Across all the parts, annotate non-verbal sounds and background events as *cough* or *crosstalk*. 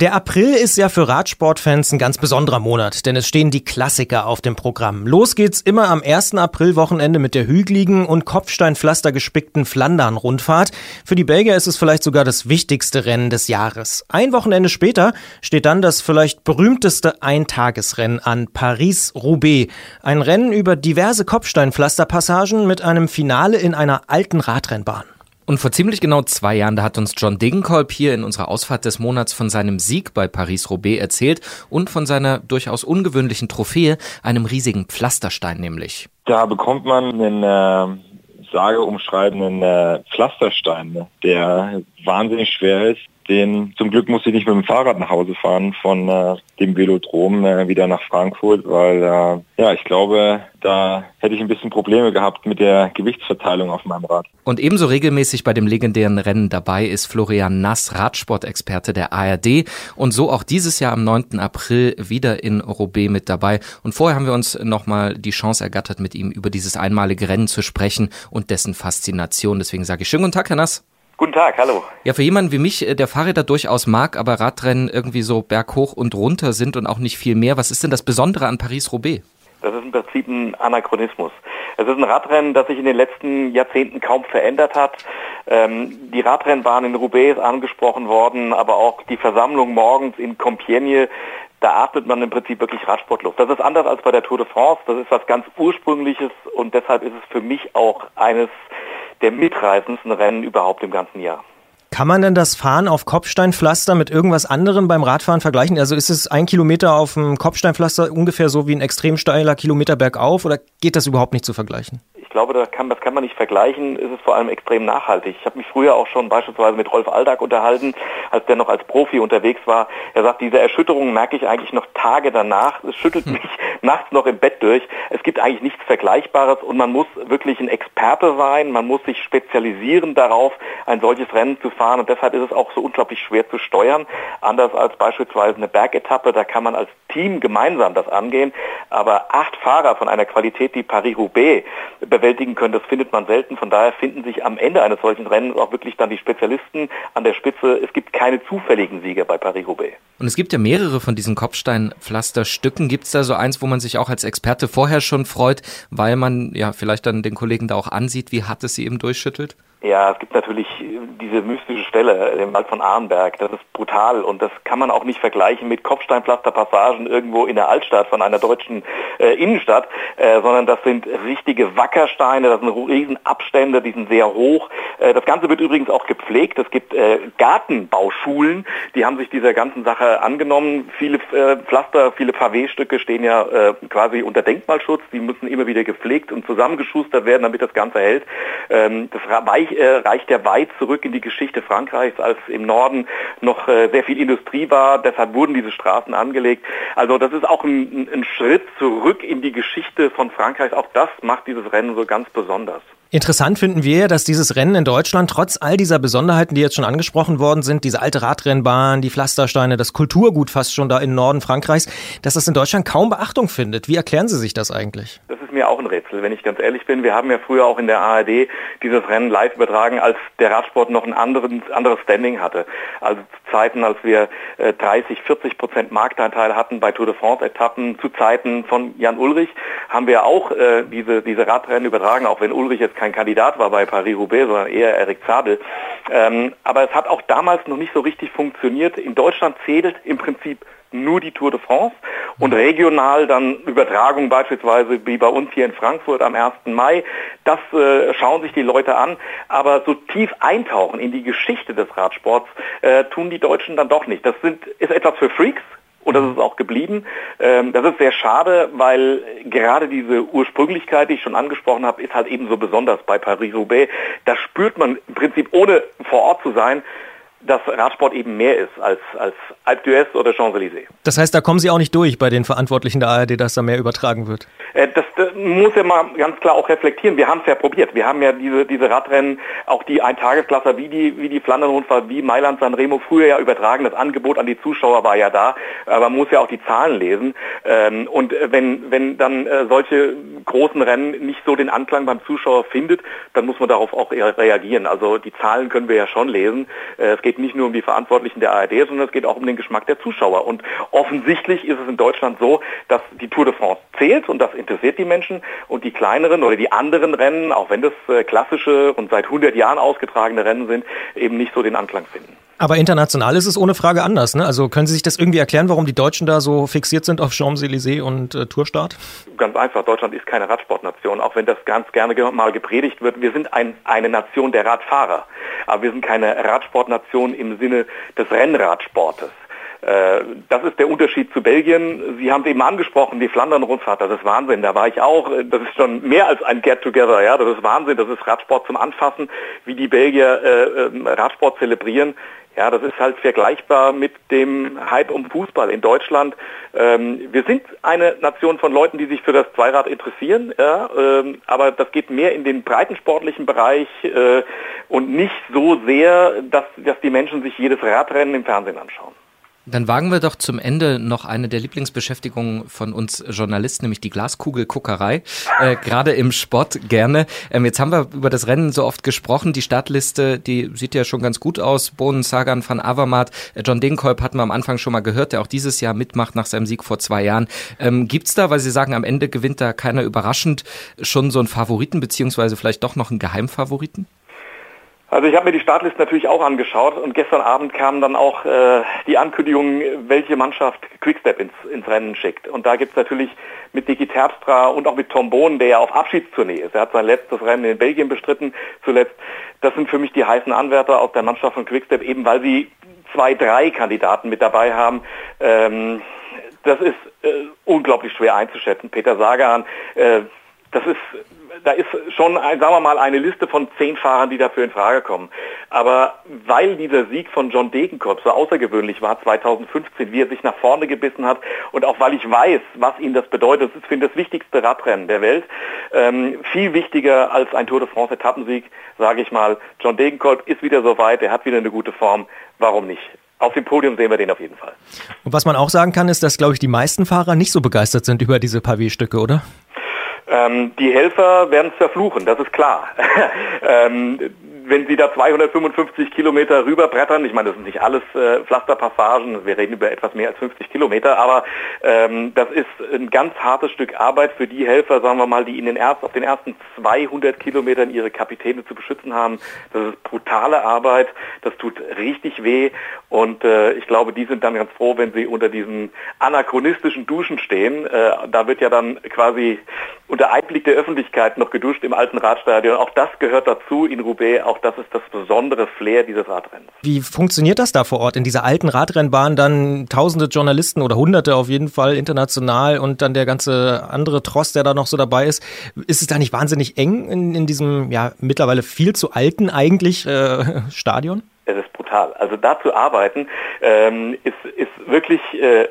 Der April ist ja für Radsportfans ein ganz besonderer Monat, denn es stehen die Klassiker auf dem Programm. Los geht's immer am 1. April-Wochenende mit der hügeligen und Kopfsteinpflaster gespickten Flandern-Rundfahrt. Für die Belgier ist es vielleicht sogar das wichtigste Rennen des Jahres. Ein Wochenende später steht dann das vielleicht berühmteste Eintagesrennen an, Paris-Roubaix. Ein Rennen über diverse Kopfsteinpflasterpassagen mit einem Finale in einer alten Radrennbahn. Und vor ziemlich genau zwei Jahren, da hat uns John Degenkolb hier in unserer Ausfahrt des Monats von seinem Sieg bei Paris-Roubaix erzählt und von seiner durchaus ungewöhnlichen Trophäe, einem riesigen Pflasterstein nämlich. Da bekommt man einen äh, sageumschreibenden äh, Pflasterstein, ne, der wahnsinnig schwer ist den zum Glück musste ich nicht mit dem Fahrrad nach Hause fahren von äh, dem Velodrom äh, wieder nach Frankfurt, weil äh, ja, ich glaube, da hätte ich ein bisschen Probleme gehabt mit der Gewichtsverteilung auf meinem Rad. Und ebenso regelmäßig bei dem legendären Rennen dabei ist Florian Nass, Radsportexperte der ARD und so auch dieses Jahr am 9. April wieder in Roubaix mit dabei. Und vorher haben wir uns nochmal die Chance ergattert, mit ihm über dieses einmalige Rennen zu sprechen und dessen Faszination. Deswegen sage ich schönen guten Tag, Herr Nass. Guten Tag, hallo. Ja, für jemanden wie mich, äh, der Fahrräder durchaus mag, aber Radrennen irgendwie so berghoch und runter sind und auch nicht viel mehr. Was ist denn das Besondere an Paris-Roubaix? Das ist im Prinzip ein Anachronismus. Es ist ein Radrennen, das sich in den letzten Jahrzehnten kaum verändert hat. Ähm, die Radrennbahn in Roubaix ist angesprochen worden, aber auch die Versammlung morgens in Compiègne, da atmet man im Prinzip wirklich Radsportluft. Das ist anders als bei der Tour de France. Das ist was ganz Ursprüngliches und deshalb ist es für mich auch eines der mitreißendsten Rennen überhaupt im ganzen Jahr. Kann man denn das Fahren auf Kopfsteinpflaster mit irgendwas anderem beim Radfahren vergleichen? Also ist es ein Kilometer auf dem Kopfsteinpflaster ungefähr so wie ein extrem steiler Kilometer bergauf oder geht das überhaupt nicht zu vergleichen? Ich glaube, das kann, das kann man nicht vergleichen. Es ist vor allem extrem nachhaltig. Ich habe mich früher auch schon beispielsweise mit Rolf Aldag unterhalten, als der noch als Profi unterwegs war. Er sagt, diese Erschütterung merke ich eigentlich noch Tage danach. Es schüttelt hm. mich nachts noch im Bett durch. Es gibt eigentlich nichts Vergleichbares und man muss wirklich ein Experte sein. Man muss sich spezialisieren darauf, ein solches Rennen zu fahren. Und deshalb ist es auch so unglaublich schwer zu steuern. Anders als beispielsweise eine Bergetappe, da kann man als Team gemeinsam das angehen. Aber acht Fahrer von einer Qualität, die Paris-Roubaix bewältigen können, das findet man selten. Von daher finden sich am Ende eines solchen Rennens auch wirklich dann die Spezialisten an der Spitze. Es gibt keine zufälligen Sieger bei Paris-Roubaix. Und es gibt ja mehrere von diesen Kopfsteinpflasterstücken. Gibt es da so eins, wo man sich auch als Experte vorher schon freut, weil man ja vielleicht dann den Kollegen da auch ansieht, wie hart es sie eben durchschüttelt? Ja, es gibt natürlich diese mystische Stelle im Wald von Arnberg. Das ist brutal und das kann man auch nicht vergleichen mit Kopfsteinpflasterpassagen irgendwo in der Altstadt von einer deutschen äh, Innenstadt, äh, sondern das sind richtige Wackersteine, das sind Riesenabstände, die sind sehr hoch. Äh, das Ganze wird übrigens auch gepflegt. Es gibt äh, Gartenbauschulen, die haben sich dieser ganzen Sache angenommen. Viele äh, Pflaster, viele Pavé-Stücke stehen ja äh, quasi unter Denkmalschutz. Die müssen immer wieder gepflegt und zusammengeschustert werden, damit das Ganze hält. Ähm, das äh, reicht ja weit zurück in die Geschichte Frankreichs, als im Norden noch äh, sehr viel Industrie war. Deshalb wurden diese Straßen angelegt. Also das ist auch ein, ein Schritt zurück in die Geschichte von Frankreich. Auch das macht dieses Rennen so ganz besonders. Interessant finden wir, dass dieses Rennen in Deutschland trotz all dieser Besonderheiten, die jetzt schon angesprochen worden sind, diese alte Radrennbahn, die Pflastersteine, das Kulturgut fast schon da im Norden Frankreichs, dass das in Deutschland kaum Beachtung findet. Wie erklären Sie sich das eigentlich? Das ist mir auch ein Rätsel, wenn ich ganz ehrlich bin. Wir haben ja früher auch in der ARD dieses Rennen live übertragen, als der Radsport noch ein anderes, anderes Standing hatte. Also Zeiten, als wir äh, 30, 40 Prozent Markteinteil hatten bei Tour de France-Etappen zu Zeiten von Jan Ulrich, haben wir auch äh, diese, diese Radrennen übertragen, auch wenn Ulrich jetzt kein Kandidat war bei Paris-Roubaix, sondern eher Eric Zabel. Ähm, aber es hat auch damals noch nicht so richtig funktioniert. In Deutschland zählt im Prinzip nur die Tour de France und regional dann Übertragung beispielsweise wie bei uns hier in Frankfurt am 1. Mai. Das äh, schauen sich die Leute an, aber so tief eintauchen in die Geschichte des Radsports äh, tun die Deutschen dann doch nicht. Das sind, ist etwas für Freaks, und das ist auch geblieben. Ähm, das ist sehr schade, weil gerade diese Ursprünglichkeit, die ich schon angesprochen habe, ist halt eben so besonders bei Paris-Roubaix. Da spürt man im Prinzip, ohne vor Ort zu sein, dass Radsport eben mehr ist als, als Alpe d'Huez oder Champs-Élysées. Das heißt, da kommen Sie auch nicht durch bei den Verantwortlichen der ARD, dass da mehr übertragen wird? Äh, das, das, muss ja mal ganz klar auch reflektieren. Wir haben es ja probiert. Wir haben ja diese, diese Radrennen, auch die Eintagesklasser wie die, wie die Flandern-Rundfahrt, wie Mailand San Remo früher ja übertragen. Das Angebot an die Zuschauer war ja da. Aber man muss ja auch die Zahlen lesen. Ähm, und wenn, wenn dann äh, solche großen Rennen nicht so den Anklang beim Zuschauer findet, dann muss man darauf auch reagieren. Also die Zahlen können wir ja schon lesen. Äh, geht nicht nur um die Verantwortlichen der ARD, sondern es geht auch um den Geschmack der Zuschauer. Und offensichtlich ist es in Deutschland so, dass die Tour de France zählt und das interessiert die Menschen und die kleineren oder die anderen Rennen, auch wenn das äh, klassische und seit 100 Jahren ausgetragene Rennen sind, eben nicht so den Anklang finden. Aber international ist es ohne Frage anders. Ne? Also können Sie sich das irgendwie erklären, warum die Deutschen da so fixiert sind auf Champs-Élysées und äh, Tourstart? Ganz einfach. Deutschland ist keine Radsportnation, auch wenn das ganz gerne mal gepredigt wird. Wir sind ein, eine Nation der Radfahrer, aber wir sind keine Radsportnation im Sinne des Rennradsportes. Äh, das ist der Unterschied zu Belgien. Sie haben es eben angesprochen, die Flandern-Rundfahrt, das ist Wahnsinn. Da war ich auch. Das ist schon mehr als ein Get-Together. Ja, das ist Wahnsinn. Das ist Radsport zum Anfassen, wie die Belgier äh, ähm, Radsport zelebrieren. Ja, das ist halt vergleichbar mit dem Hype um Fußball in Deutschland. Ähm, wir sind eine Nation von Leuten, die sich für das Zweirad interessieren, ja, ähm, aber das geht mehr in den breitensportlichen Bereich äh, und nicht so sehr, dass, dass die Menschen sich jedes Radrennen im Fernsehen anschauen. Dann wagen wir doch zum Ende noch eine der Lieblingsbeschäftigungen von uns Journalisten, nämlich die Glaskugelguckerei, äh, gerade im Sport gerne. Ähm, jetzt haben wir über das Rennen so oft gesprochen. Die Startliste, die sieht ja schon ganz gut aus. Bohnen, Sagan, Van Avermaet, äh, John Degenkolb hatten wir am Anfang schon mal gehört, der auch dieses Jahr mitmacht nach seinem Sieg vor zwei Jahren. Ähm, gibt's da, weil Sie sagen, am Ende gewinnt da keiner überraschend, schon so einen Favoriten, beziehungsweise vielleicht doch noch einen Geheimfavoriten? Also ich habe mir die Startliste natürlich auch angeschaut und gestern Abend kam dann auch äh, die Ankündigung, welche Mannschaft Quickstep ins, ins Rennen schickt. Und da gibt es natürlich mit Niki Terpstra und auch mit Tom Bohn, der ja auf Abschiedstournee ist. Er hat sein letztes Rennen in Belgien bestritten zuletzt. Das sind für mich die heißen Anwärter aus der Mannschaft von Quickstep, eben weil sie zwei, drei Kandidaten mit dabei haben. Ähm, das ist äh, unglaublich schwer einzuschätzen. Peter Sagan, äh, das ist da ist schon, sagen wir mal, eine Liste von zehn Fahrern, die dafür in Frage kommen. Aber weil dieser Sieg von John Degenkolb so außergewöhnlich war 2015, wie er sich nach vorne gebissen hat und auch weil ich weiß, was ihm das bedeutet, das ist für ihn das wichtigste Radrennen der Welt, ähm, viel wichtiger als ein Tour de France Etappensieg, sage ich mal, John Degenkolb ist wieder so weit, er hat wieder eine gute Form, warum nicht? Auf dem Podium sehen wir den auf jeden Fall. Und was man auch sagen kann, ist, dass, glaube ich, die meisten Fahrer nicht so begeistert sind über diese Pavé-Stücke, oder? Ähm, die Helfer werden es verfluchen, das ist klar. *laughs* ähm, wenn sie da 255 Kilometer rüberbrettern, ich meine, das sind nicht alles äh, Pflasterpassagen, wir reden über etwas mehr als 50 Kilometer, aber ähm, das ist ein ganz hartes Stück Arbeit für die Helfer, sagen wir mal, die in den erst, auf den ersten 200 Kilometern ihre Kapitäne zu beschützen haben. Das ist brutale Arbeit, das tut richtig weh und äh, ich glaube, die sind dann ganz froh, wenn sie unter diesen anachronistischen Duschen stehen. Äh, da wird ja dann quasi unter Einblick der Öffentlichkeit noch geduscht im alten Radstadion. Auch das gehört dazu in Roubaix, auch das ist das besondere Flair dieses Radrennens. Wie funktioniert das da vor Ort in dieser alten Radrennbahn? Dann tausende Journalisten oder hunderte auf jeden Fall international und dann der ganze andere Trost, der da noch so dabei ist. Ist es da nicht wahnsinnig eng in, in diesem ja mittlerweile viel zu alten eigentlich äh, Stadion? Es ist brutal. Also da zu arbeiten ähm, ist, ist wirklich äh,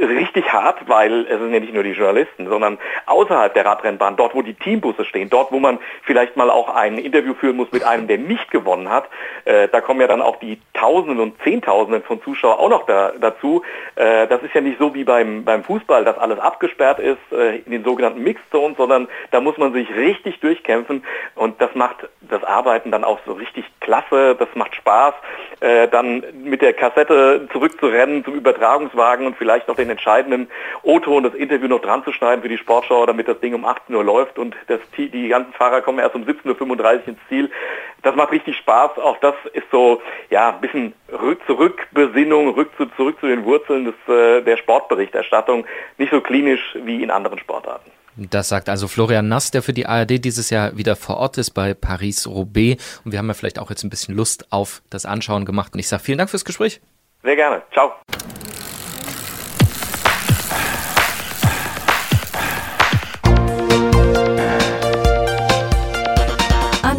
richtig hart, weil es sind ja nicht nur die Journalisten, sondern außerhalb der Radrennbahn, dort wo die Teambusse stehen, dort wo man vielleicht mal auch ein Interview führen muss mit einem, der nicht gewonnen hat, äh, da kommen ja dann auch die Tausenden und Zehntausenden von Zuschauern auch noch da, dazu. Äh, das ist ja nicht so wie beim, beim Fußball, dass alles abgesperrt ist äh, in den sogenannten Mixed Zones, sondern da muss man sich richtig durchkämpfen und das macht das Arbeiten dann auch so richtig klasse, das macht Spaß, äh, dann mit der Kassette zurückzurennen zum Übertragungswagen und vielleicht noch den entscheidenden O-Ton, das Interview noch dran zu schneiden für die Sportschau, damit das Ding um 18 Uhr läuft und das, die ganzen Fahrer kommen erst um 17.35 Uhr ins Ziel. Das macht richtig Spaß. Auch das ist so, ja, ein bisschen rück, Zurückbesinnung, rück zu, zurück zu den Wurzeln des, äh, der Sportberichterstattung. Nicht so klinisch wie in anderen Sportarten. Das sagt also Florian Nass, der für die ARD dieses Jahr wieder vor Ort ist bei Paris-Roubaix. Und wir haben ja vielleicht auch jetzt ein bisschen Lust auf das Anschauen gemacht. Und ich sage vielen Dank fürs Gespräch. Sehr gerne. Ciao.